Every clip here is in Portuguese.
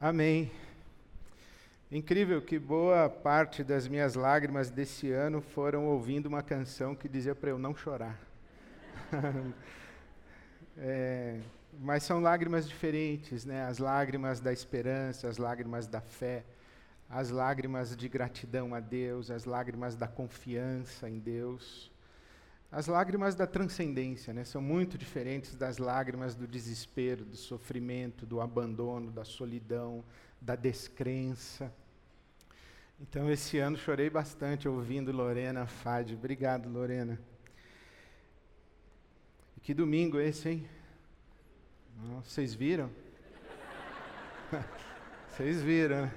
Amém. Incrível que boa parte das minhas lágrimas desse ano foram ouvindo uma canção que dizia para eu não chorar. é, mas são lágrimas diferentes, né? As lágrimas da esperança, as lágrimas da fé, as lágrimas de gratidão a Deus, as lágrimas da confiança em Deus. As lágrimas da transcendência né, são muito diferentes das lágrimas do desespero, do sofrimento, do abandono, da solidão, da descrença. Então, esse ano chorei bastante ouvindo Lorena Fade. Obrigado, Lorena. E que domingo esse, hein? vocês viram? Vocês viram, né?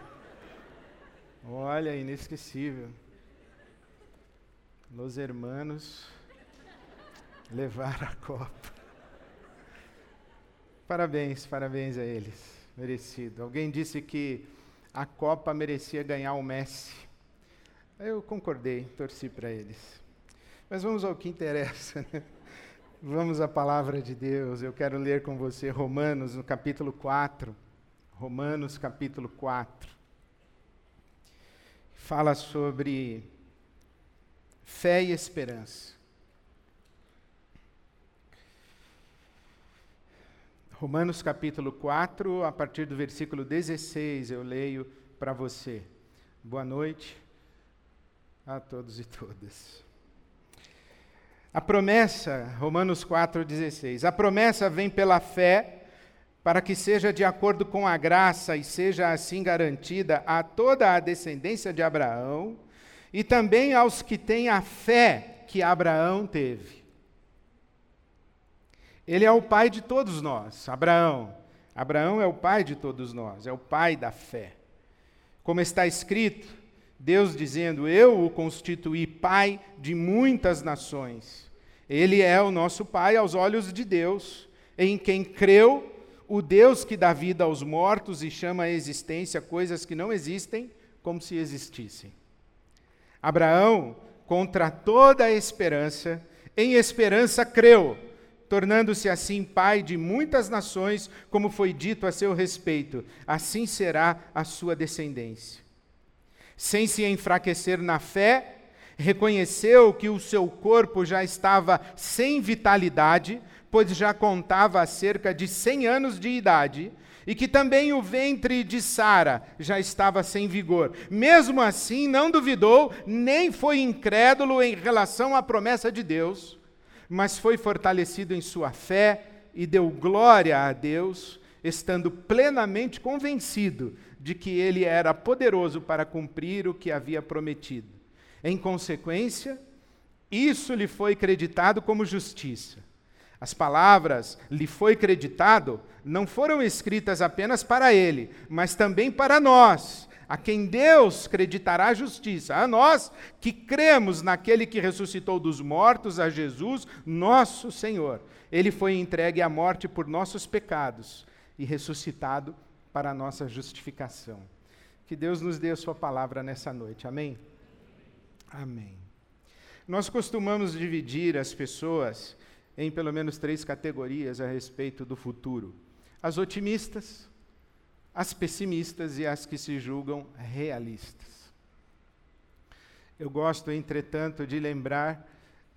Olha, inesquecível. Los hermanos levar a Copa. Parabéns, parabéns a eles. Merecido. Alguém disse que a Copa merecia ganhar o Messi. Eu concordei, torci para eles. Mas vamos ao que interessa. Né? Vamos à palavra de Deus. Eu quero ler com você Romanos, no capítulo 4. Romanos, capítulo 4. Fala sobre fé e esperança. Romanos capítulo 4, a partir do versículo 16, eu leio para você. Boa noite a todos e todas. A promessa, Romanos 4,16. A promessa vem pela fé, para que seja de acordo com a graça e seja assim garantida a toda a descendência de Abraão e também aos que têm a fé que Abraão teve. Ele é o pai de todos nós, Abraão. Abraão é o pai de todos nós, é o pai da fé. Como está escrito, Deus dizendo: Eu o constituí pai de muitas nações. Ele é o nosso pai aos olhos de Deus, em quem creu o Deus que dá vida aos mortos e chama à existência coisas que não existem como se existissem. Abraão, contra toda a esperança, em esperança creu tornando-se assim pai de muitas nações, como foi dito a seu respeito, assim será a sua descendência. Sem se enfraquecer na fé, reconheceu que o seu corpo já estava sem vitalidade, pois já contava cerca de cem anos de idade, e que também o ventre de Sara já estava sem vigor. Mesmo assim, não duvidou, nem foi incrédulo em relação à promessa de Deus mas foi fortalecido em sua fé e deu glória a Deus, estando plenamente convencido de que ele era poderoso para cumprir o que havia prometido. Em consequência, isso lhe foi creditado como justiça. As palavras lhe foi creditado não foram escritas apenas para ele, mas também para nós, a quem Deus creditará justiça, a nós que cremos naquele que ressuscitou dos mortos, a Jesus, nosso Senhor. Ele foi entregue à morte por nossos pecados e ressuscitado para a nossa justificação. Que Deus nos dê a sua palavra nessa noite. Amém? Amém. Nós costumamos dividir as pessoas em pelo menos três categorias a respeito do futuro: as otimistas, as pessimistas e as que se julgam realistas. Eu gosto, entretanto, de lembrar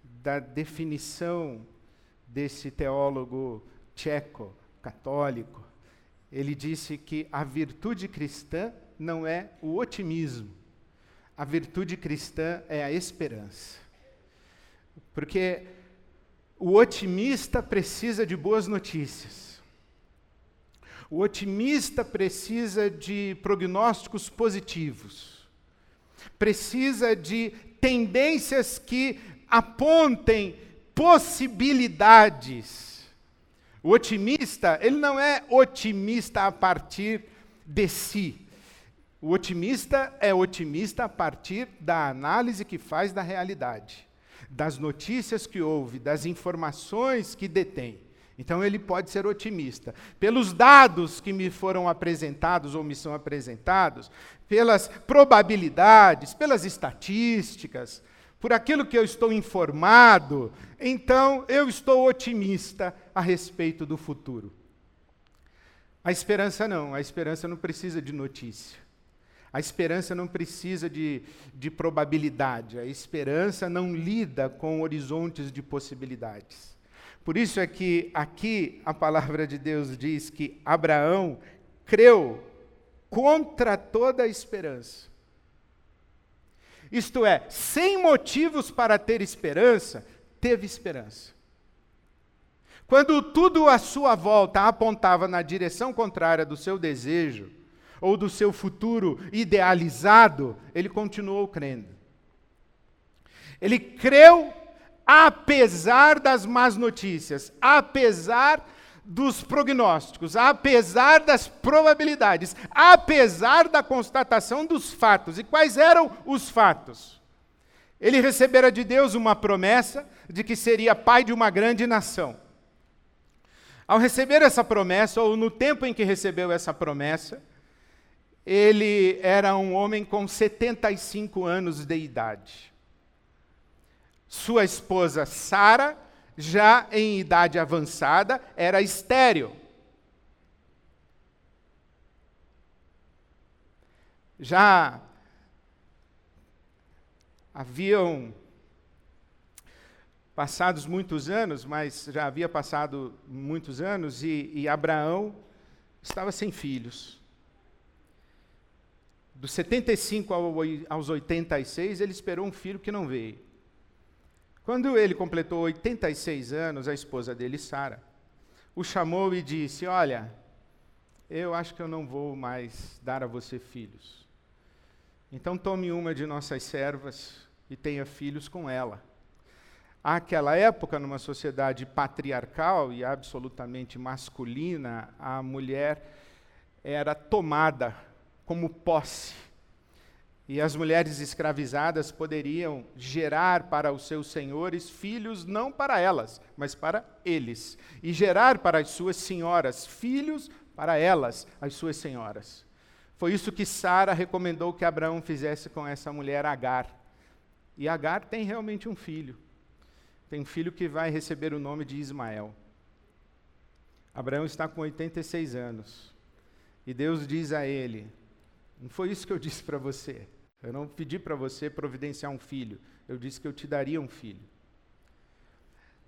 da definição desse teólogo tcheco, católico. Ele disse que a virtude cristã não é o otimismo, a virtude cristã é a esperança. Porque o otimista precisa de boas notícias. O otimista precisa de prognósticos positivos, precisa de tendências que apontem possibilidades. O otimista, ele não é otimista a partir de si. O otimista é otimista a partir da análise que faz da realidade, das notícias que ouve, das informações que detém. Então ele pode ser otimista. Pelos dados que me foram apresentados ou me são apresentados, pelas probabilidades, pelas estatísticas, por aquilo que eu estou informado, então eu estou otimista a respeito do futuro. A esperança não, a esperança não precisa de notícia. A esperança não precisa de, de probabilidade, a esperança não lida com horizontes de possibilidades. Por isso é que aqui a palavra de Deus diz que Abraão creu contra toda a esperança. Isto é, sem motivos para ter esperança, teve esperança. Quando tudo à sua volta apontava na direção contrária do seu desejo, ou do seu futuro idealizado, ele continuou crendo. Ele creu apesar das más notícias, apesar dos prognósticos, apesar das probabilidades, apesar da constatação dos fatos. E quais eram os fatos? Ele recebera de Deus uma promessa de que seria pai de uma grande nação. Ao receber essa promessa, ou no tempo em que recebeu essa promessa, ele era um homem com 75 anos de idade. Sua esposa Sara, já em idade avançada, era estéril. Já haviam passados muitos anos, mas já havia passado muitos anos, e, e Abraão estava sem filhos. Dos 75 aos 86, ele esperou um filho que não veio. Quando ele completou 86 anos, a esposa dele, Sara, o chamou e disse: Olha, eu acho que eu não vou mais dar a você filhos. Então tome uma de nossas servas e tenha filhos com ela. Àquela época, numa sociedade patriarcal e absolutamente masculina, a mulher era tomada como posse e as mulheres escravizadas poderiam gerar para os seus senhores filhos não para elas, mas para eles, e gerar para as suas senhoras filhos para elas, as suas senhoras. Foi isso que Sara recomendou que Abraão fizesse com essa mulher Agar. E Agar tem realmente um filho. Tem um filho que vai receber o nome de Ismael. Abraão está com 86 anos. E Deus diz a ele: Não foi isso que eu disse para você. Eu não pedi para você providenciar um filho, eu disse que eu te daria um filho.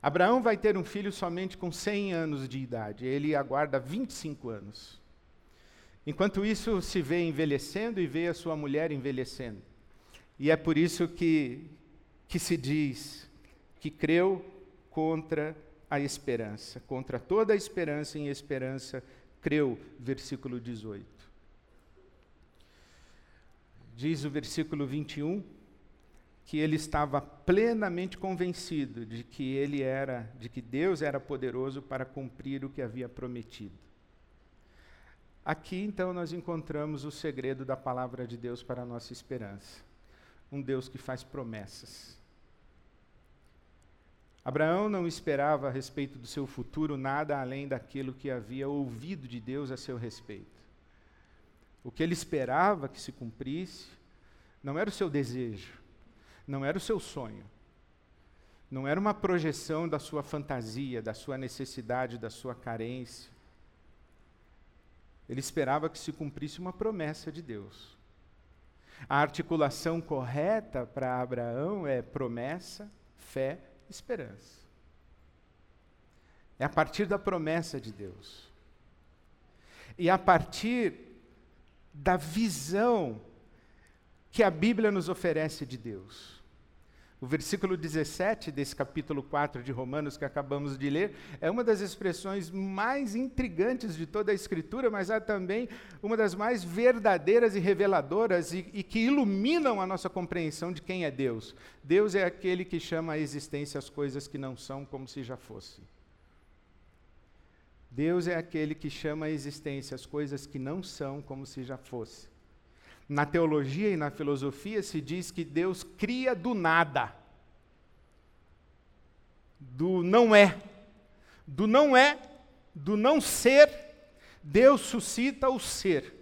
Abraão vai ter um filho somente com 100 anos de idade, ele aguarda 25 anos. Enquanto isso, se vê envelhecendo e vê a sua mulher envelhecendo. E é por isso que, que se diz que creu contra a esperança, contra toda a esperança em esperança, creu, versículo 18 diz o versículo 21, que ele estava plenamente convencido de que ele era, de que Deus era poderoso para cumprir o que havia prometido. Aqui então nós encontramos o segredo da palavra de Deus para a nossa esperança. Um Deus que faz promessas. Abraão não esperava a respeito do seu futuro nada além daquilo que havia ouvido de Deus a seu respeito. O que ele esperava que se cumprisse não era o seu desejo, não era o seu sonho, não era uma projeção da sua fantasia, da sua necessidade, da sua carência. Ele esperava que se cumprisse uma promessa de Deus. A articulação correta para Abraão é promessa, fé, esperança. É a partir da promessa de Deus. E a partir da visão que a Bíblia nos oferece de Deus. O versículo 17 desse capítulo 4 de Romanos que acabamos de ler é uma das expressões mais intrigantes de toda a Escritura, mas é também uma das mais verdadeiras e reveladoras e, e que iluminam a nossa compreensão de quem é Deus. Deus é aquele que chama a existência as coisas que não são como se já fossem. Deus é aquele que chama a existência as coisas que não são como se já fosse. Na teologia e na filosofia se diz que Deus cria do nada. Do não é. Do não é, do não ser, Deus suscita o ser.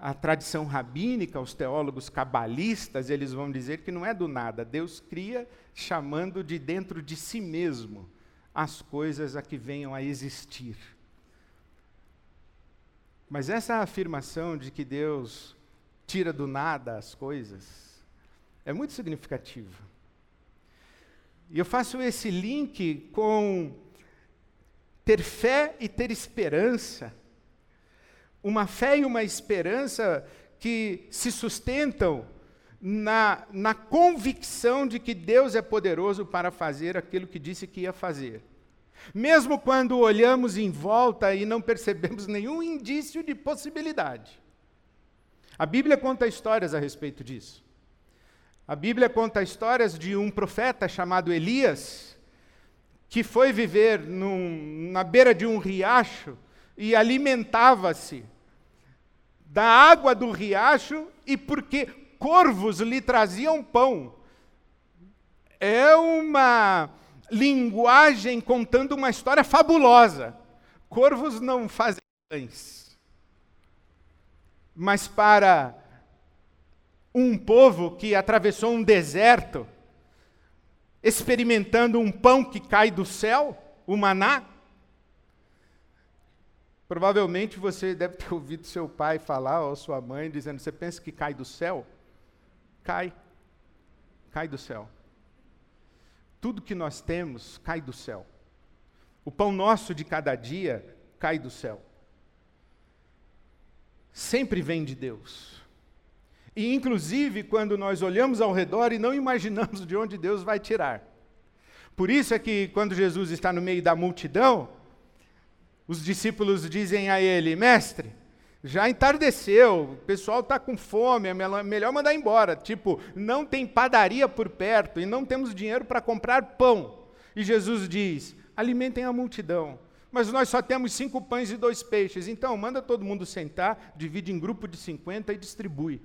A tradição rabínica, os teólogos cabalistas, eles vão dizer que não é do nada. Deus cria chamando de dentro de si mesmo as coisas a que venham a existir. Mas essa afirmação de que Deus tira do nada as coisas é muito significativa. E eu faço esse link com ter fé e ter esperança. Uma fé e uma esperança que se sustentam na, na convicção de que Deus é poderoso para fazer aquilo que disse que ia fazer. Mesmo quando olhamos em volta e não percebemos nenhum indício de possibilidade. A Bíblia conta histórias a respeito disso. A Bíblia conta histórias de um profeta chamado Elias, que foi viver num, na beira de um riacho e alimentava-se da água do riacho, e porque corvos lhe traziam pão. É uma linguagem contando uma história fabulosa. Corvos não fazem pães. Mas para um povo que atravessou um deserto, experimentando um pão que cai do céu, o maná, provavelmente você deve ter ouvido seu pai falar, ou sua mãe, dizendo: Você pensa que cai do céu? Cai. Cai do céu. Tudo que nós temos cai do céu. O pão nosso de cada dia cai do céu. Sempre vem de Deus. E, inclusive, quando nós olhamos ao redor e não imaginamos de onde Deus vai tirar. Por isso é que, quando Jesus está no meio da multidão, os discípulos dizem a ele: Mestre, já entardeceu, o pessoal está com fome, é melhor mandar embora. Tipo, não tem padaria por perto e não temos dinheiro para comprar pão. E Jesus diz: alimentem a multidão. Mas nós só temos cinco pães e dois peixes. Então, manda todo mundo sentar, divide em grupo de 50 e distribui.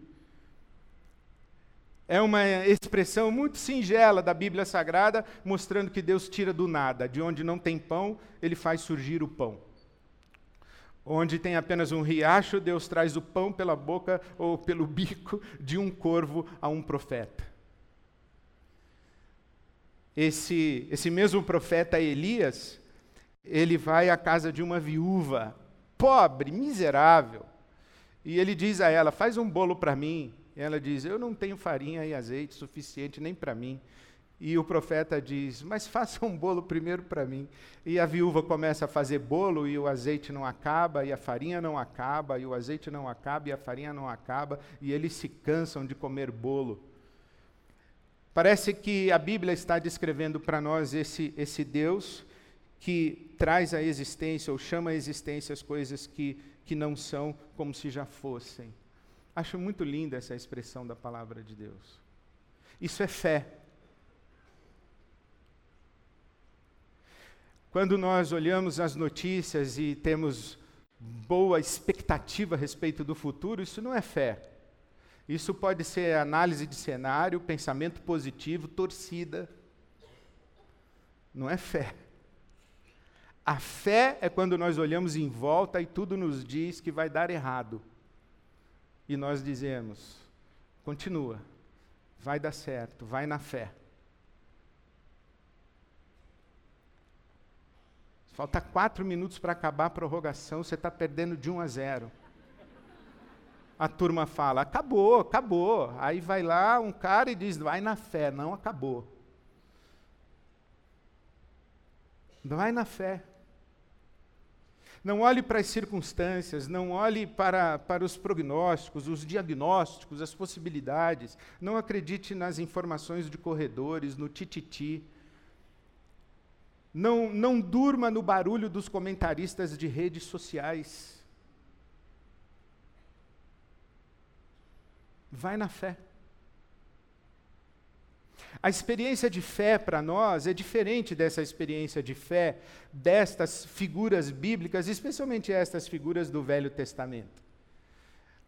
É uma expressão muito singela da Bíblia Sagrada, mostrando que Deus tira do nada. De onde não tem pão, ele faz surgir o pão. Onde tem apenas um riacho, Deus traz o pão pela boca ou pelo bico de um corvo a um profeta. Esse, esse mesmo profeta Elias, ele vai à casa de uma viúva, pobre, miserável, e ele diz a ela: Faz um bolo para mim. E ela diz: Eu não tenho farinha e azeite suficiente nem para mim. E o profeta diz: Mas faça um bolo primeiro para mim. E a viúva começa a fazer bolo e o azeite não acaba, e a farinha não acaba, e o azeite não acaba, e a farinha não acaba, e eles se cansam de comer bolo. Parece que a Bíblia está descrevendo para nós esse, esse Deus que traz à existência ou chama à existência as coisas que, que não são como se já fossem. Acho muito linda essa expressão da palavra de Deus. Isso é fé. Quando nós olhamos as notícias e temos boa expectativa a respeito do futuro, isso não é fé. Isso pode ser análise de cenário, pensamento positivo, torcida. Não é fé. A fé é quando nós olhamos em volta e tudo nos diz que vai dar errado. E nós dizemos: continua, vai dar certo, vai na fé. Falta quatro minutos para acabar a prorrogação, você está perdendo de 1 a 0. A turma fala, acabou, acabou. Aí vai lá um cara e diz, vai na fé. Não, acabou. Vai na fé. Não olhe para as circunstâncias, não olhe para, para os prognósticos, os diagnósticos, as possibilidades. Não acredite nas informações de corredores, no tititi. Não, não durma no barulho dos comentaristas de redes sociais. Vai na fé. A experiência de fé para nós é diferente dessa experiência de fé destas figuras bíblicas, especialmente estas figuras do Velho Testamento.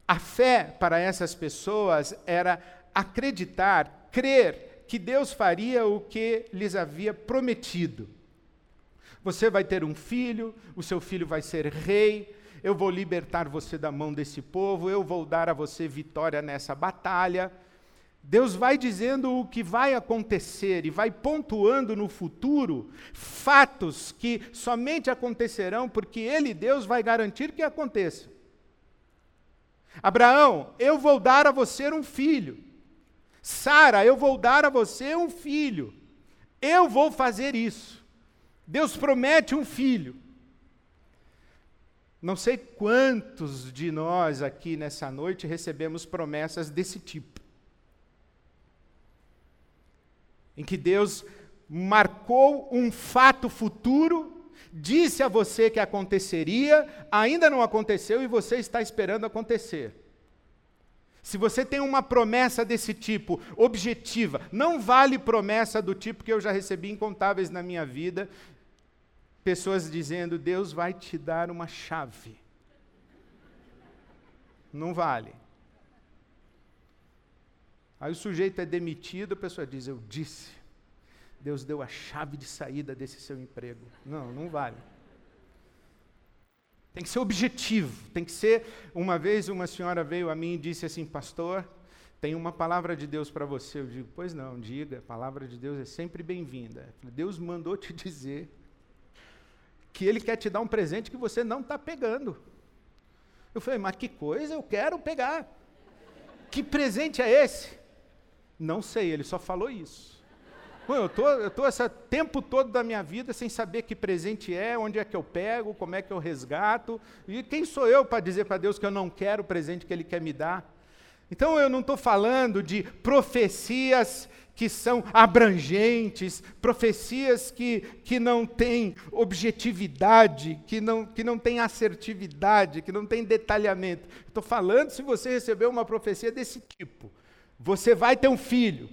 A fé para essas pessoas era acreditar, crer que Deus faria o que lhes havia prometido. Você vai ter um filho, o seu filho vai ser rei, eu vou libertar você da mão desse povo, eu vou dar a você vitória nessa batalha. Deus vai dizendo o que vai acontecer e vai pontuando no futuro fatos que somente acontecerão porque Ele, Deus, vai garantir que aconteça. Abraão, eu vou dar a você um filho. Sara, eu vou dar a você um filho. Eu vou fazer isso. Deus promete um filho. Não sei quantos de nós aqui nessa noite recebemos promessas desse tipo. Em que Deus marcou um fato futuro, disse a você que aconteceria, ainda não aconteceu e você está esperando acontecer. Se você tem uma promessa desse tipo, objetiva, não vale promessa do tipo que eu já recebi incontáveis na minha vida, pessoas dizendo: Deus vai te dar uma chave. Não vale. Aí o sujeito é demitido, a pessoa diz: Eu disse. Deus deu a chave de saída desse seu emprego. Não, não vale. Tem que ser objetivo, tem que ser. Uma vez uma senhora veio a mim e disse assim: Pastor, tem uma palavra de Deus para você. Eu digo: Pois não, diga, a palavra de Deus é sempre bem-vinda. Deus mandou te dizer que Ele quer te dar um presente que você não está pegando. Eu falei, mas que coisa, eu quero pegar. Que presente é esse? Não sei, ele só falou isso. Eu tô, eu tô esse tempo todo da minha vida sem saber que presente é, onde é que eu pego, como é que eu resgato. E quem sou eu para dizer para Deus que eu não quero o presente que Ele quer me dar? Então eu não estou falando de profecias que são abrangentes, profecias que, que não têm objetividade, que não, que não têm assertividade, que não têm detalhamento. Estou falando se você recebeu uma profecia desse tipo. Você vai ter um filho.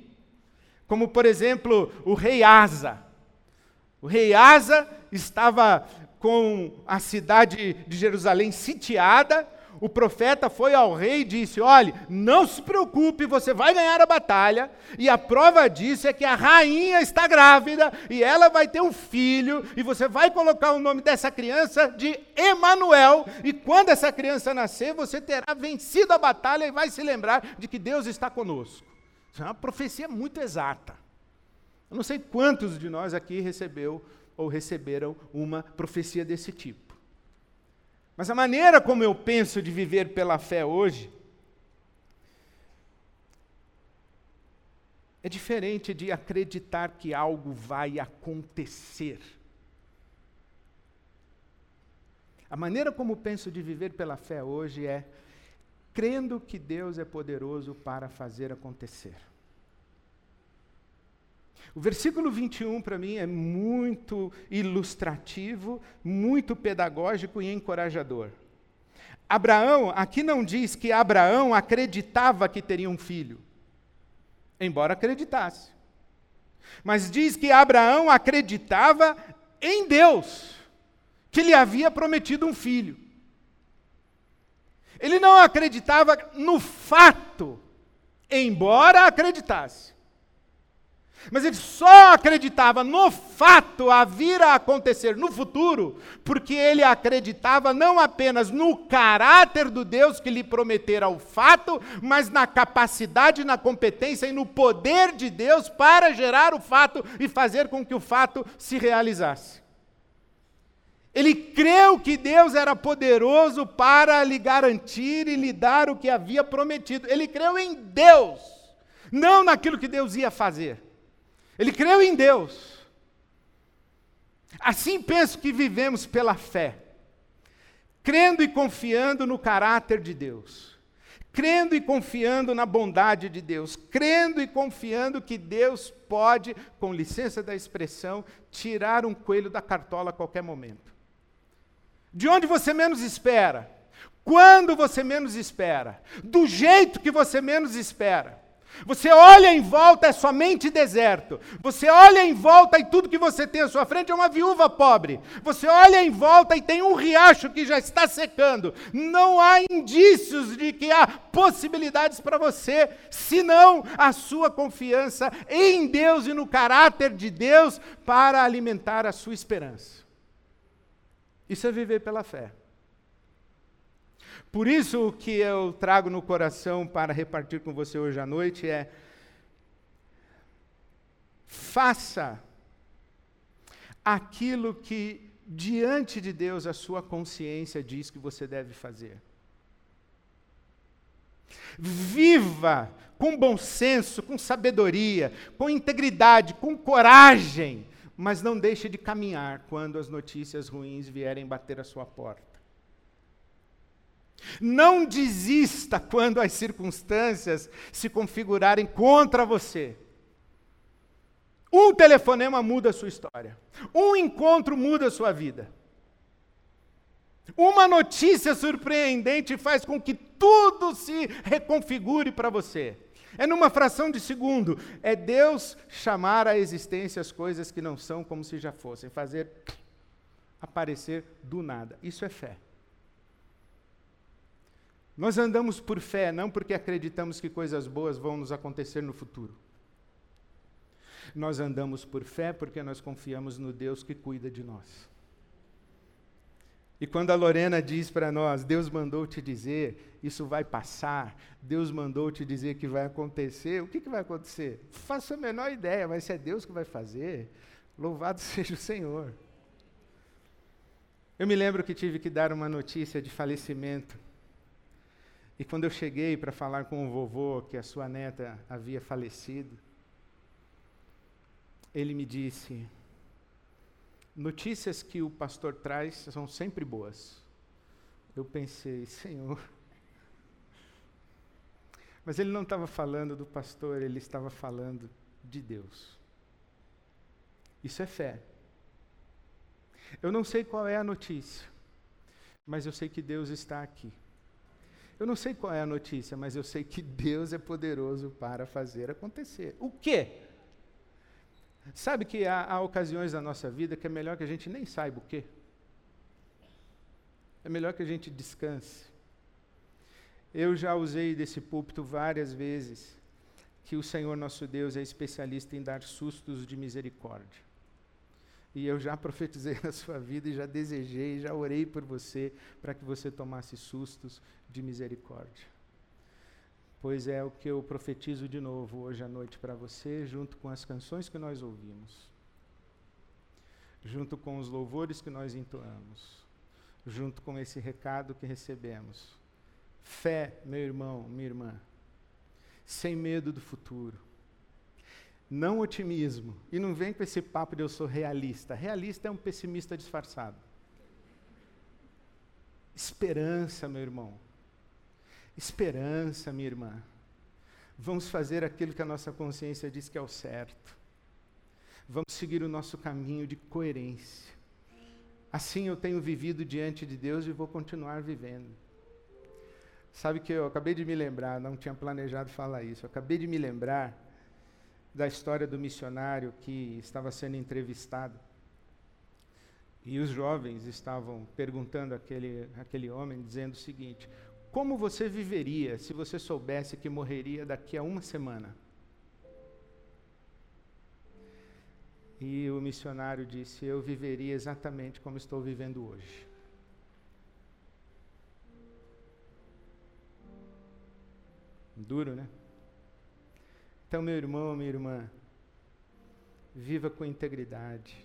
Como, por exemplo, o rei Asa. O rei Asa estava com a cidade de Jerusalém sitiada, o profeta foi ao rei e disse: Olhe, não se preocupe, você vai ganhar a batalha, e a prova disso é que a rainha está grávida, e ela vai ter um filho, e você vai colocar o nome dessa criança de Emanuel, e quando essa criança nascer, você terá vencido a batalha e vai se lembrar de que Deus está conosco. Isso é uma profecia muito exata. Eu não sei quantos de nós aqui recebeu ou receberam uma profecia desse tipo. Mas a maneira como eu penso de viver pela fé hoje é diferente de acreditar que algo vai acontecer. A maneira como penso de viver pela fé hoje é crendo que Deus é poderoso para fazer acontecer. O versículo 21 para mim é muito ilustrativo, muito pedagógico e encorajador. Abraão, aqui não diz que Abraão acreditava que teria um filho, embora acreditasse. Mas diz que Abraão acreditava em Deus, que lhe havia prometido um filho. Ele não acreditava no fato, embora acreditasse. Mas ele só acreditava no fato a vir a acontecer no futuro, porque ele acreditava não apenas no caráter do Deus que lhe prometera o fato, mas na capacidade, na competência e no poder de Deus para gerar o fato e fazer com que o fato se realizasse. Ele creu que Deus era poderoso para lhe garantir e lhe dar o que havia prometido. Ele creu em Deus, não naquilo que Deus ia fazer. Ele creu em Deus. Assim penso que vivemos pela fé, crendo e confiando no caráter de Deus, crendo e confiando na bondade de Deus, crendo e confiando que Deus pode, com licença da expressão, tirar um coelho da cartola a qualquer momento. De onde você menos espera, quando você menos espera, do jeito que você menos espera. Você olha em volta, é somente deserto. Você olha em volta e tudo que você tem à sua frente é uma viúva pobre. Você olha em volta e tem um riacho que já está secando. Não há indícios de que há possibilidades para você, senão a sua confiança em Deus e no caráter de Deus para alimentar a sua esperança. Isso é viver pela fé. Por isso, o que eu trago no coração para repartir com você hoje à noite é: faça aquilo que diante de Deus a sua consciência diz que você deve fazer. Viva com bom senso, com sabedoria, com integridade, com coragem, mas não deixe de caminhar quando as notícias ruins vierem bater a sua porta. Não desista quando as circunstâncias se configurarem contra você. Um telefonema muda a sua história. Um encontro muda a sua vida. Uma notícia surpreendente faz com que tudo se reconfigure para você. É numa fração de segundo. É Deus chamar à existência as coisas que não são como se já fossem, fazer aparecer do nada. Isso é fé. Nós andamos por fé, não porque acreditamos que coisas boas vão nos acontecer no futuro. Nós andamos por fé porque nós confiamos no Deus que cuida de nós. E quando a Lorena diz para nós, Deus mandou te dizer, isso vai passar, Deus mandou te dizer que vai acontecer, o que, que vai acontecer? Faço a menor ideia, mas se é Deus que vai fazer, louvado seja o Senhor. Eu me lembro que tive que dar uma notícia de falecimento. E quando eu cheguei para falar com o vovô que a sua neta havia falecido, ele me disse: notícias que o pastor traz são sempre boas. Eu pensei, Senhor. Mas ele não estava falando do pastor, ele estava falando de Deus. Isso é fé. Eu não sei qual é a notícia, mas eu sei que Deus está aqui. Eu não sei qual é a notícia, mas eu sei que Deus é poderoso para fazer acontecer. O quê? Sabe que há, há ocasiões na nossa vida que é melhor que a gente nem saiba o quê? É melhor que a gente descanse. Eu já usei desse púlpito várias vezes que o Senhor nosso Deus é especialista em dar sustos de misericórdia. E eu já profetizei na sua vida e já desejei, já orei por você para que você tomasse sustos de misericórdia pois é o que eu profetizo de novo hoje à noite para você, junto com as canções que nós ouvimos, junto com os louvores que nós entoamos, junto com esse recado que recebemos. Fé, meu irmão, minha irmã, sem medo do futuro. Não otimismo. E não vem com esse papo de eu sou realista. Realista é um pessimista disfarçado. Esperança, meu irmão esperança, minha irmã. Vamos fazer aquilo que a nossa consciência diz que é o certo. Vamos seguir o nosso caminho de coerência. Assim eu tenho vivido diante de Deus e vou continuar vivendo. Sabe que eu acabei de me lembrar, não tinha planejado falar isso, eu acabei de me lembrar da história do missionário que estava sendo entrevistado. E os jovens estavam perguntando àquele, àquele homem, dizendo o seguinte: como você viveria se você soubesse que morreria daqui a uma semana? E o missionário disse: Eu viveria exatamente como estou vivendo hoje. Duro, né? Então, meu irmão, minha irmã, viva com integridade,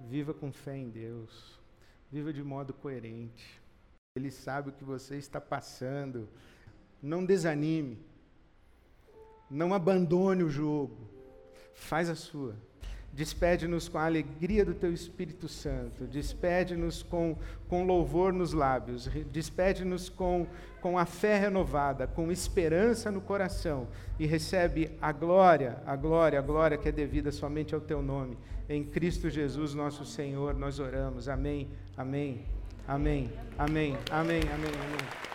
viva com fé em Deus, viva de modo coerente. Ele sabe o que você está passando. Não desanime. Não abandone o jogo. Faz a sua. Despede-nos com a alegria do teu Espírito Santo. Despede-nos com, com louvor nos lábios. Despede-nos com, com a fé renovada, com esperança no coração. E recebe a glória, a glória, a glória que é devida somente ao teu nome. Em Cristo Jesus, nosso Senhor, nós oramos. Amém, amém. Amém. Amém. Amém. Amém. Amém.